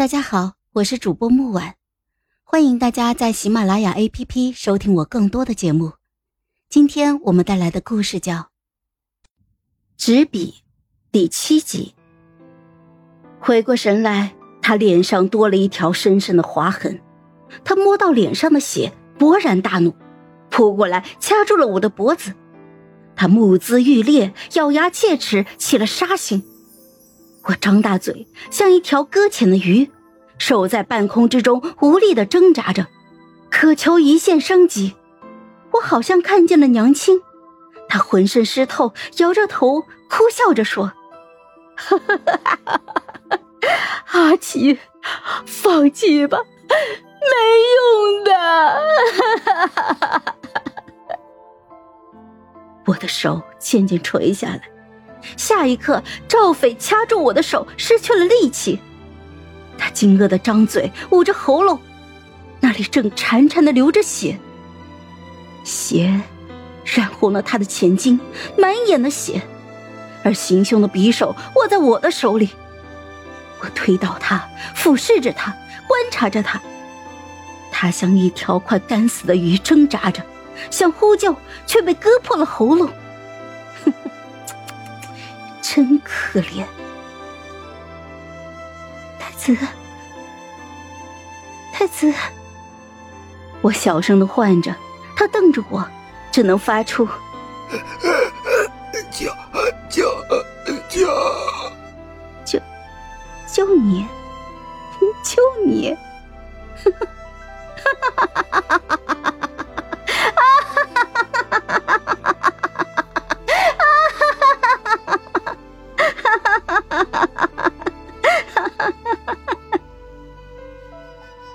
大家好，我是主播木婉，欢迎大家在喜马拉雅 APP 收听我更多的节目。今天我们带来的故事叫《纸笔》第七集。回过神来，他脸上多了一条深深的划痕。他摸到脸上的血，勃然大怒，扑过来掐住了我的脖子。他目眦欲裂，咬牙切齿，起了杀心。我张大嘴，像一条搁浅的鱼，手在半空之中无力的挣扎着，渴求一线生机。我好像看见了娘亲，她浑身湿透，摇着头哭笑着说：“ 阿奇，放弃吧，没用的。”我的手渐渐垂下来。下一刻，赵斐掐住我的手，失去了力气。他惊愕的张嘴，捂着喉咙，那里正潺潺的流着血。血染红了他的前襟，满眼的血，而行凶的匕首握在我的手里。我推倒他，俯视着他，观察着他。他像一条快干死的鱼，挣扎着，想呼救，却被割破了喉咙。真可怜，太子，太子！我小声的唤着，他瞪着我，只能发出救救救救救你，救你！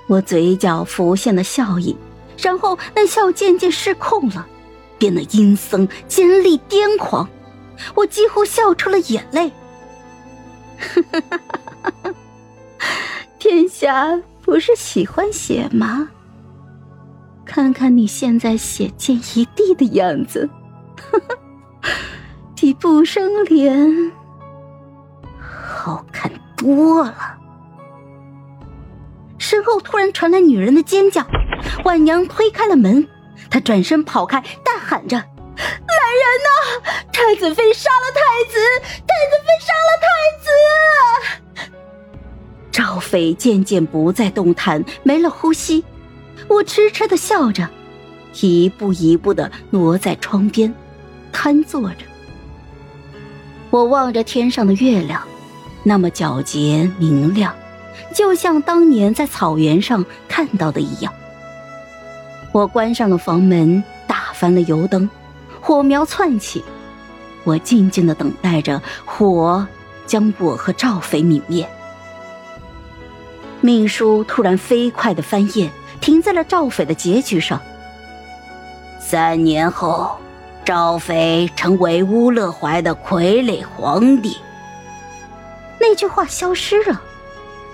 我嘴角浮现了笑意，然后那笑渐渐失控了，变得阴森、尖利、癫狂。我几乎笑出了眼泪。天下不是喜欢血吗？看看你现在血溅一地的样子，比不生脸好看多了。身后突然传来女人的尖叫，婉娘推开了门，她转身跑开，大喊着：“来人呐！太子妃杀了太子！太子妃杀了太子！”赵妃渐渐不再动弹，没了呼吸。我痴痴的笑着，一步一步的挪在窗边，瘫坐着。我望着天上的月亮，那么皎洁明亮。就像当年在草原上看到的一样，我关上了房门，打翻了油灯，火苗窜起，我静静的等待着火将我和赵匪泯灭。命书突然飞快的翻页，停在了赵斐的结局上。三年后，赵匪成为乌勒怀的傀儡皇帝。那句话消失了。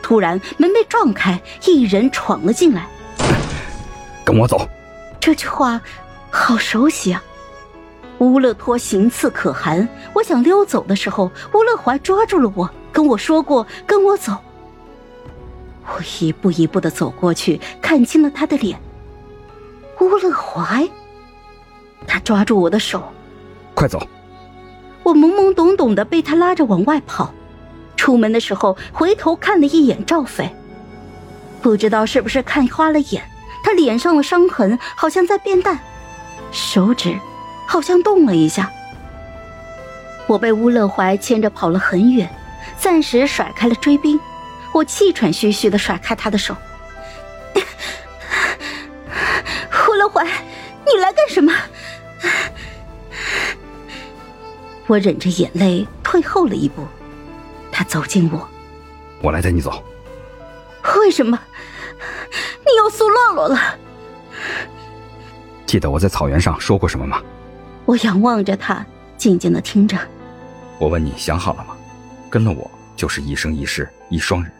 突然，门被撞开，一人闯了进来。跟我走。这句话好熟悉啊！乌勒托行刺可汗，我想溜走的时候，乌勒怀抓住了我，跟我说过跟我走。我一步一步的走过去，看清了他的脸。乌勒怀，他抓住我的手，快走！我懵懵懂懂的被他拉着往外跑。出门的时候，回头看了一眼赵斐，不知道是不是看花了眼，他脸上的伤痕好像在变淡，手指好像动了一下。我被乌勒怀牵着跑了很远，暂时甩开了追兵，我气喘吁吁的甩开他的手。乌勒怀，你来干什么？我忍着眼泪退后了一步。他走近我，我来带你走。为什么？你又苏洛洛了？记得我在草原上说过什么吗？我仰望着他，静静的听着。我问你想好了吗？跟了我就是一生一世一双人。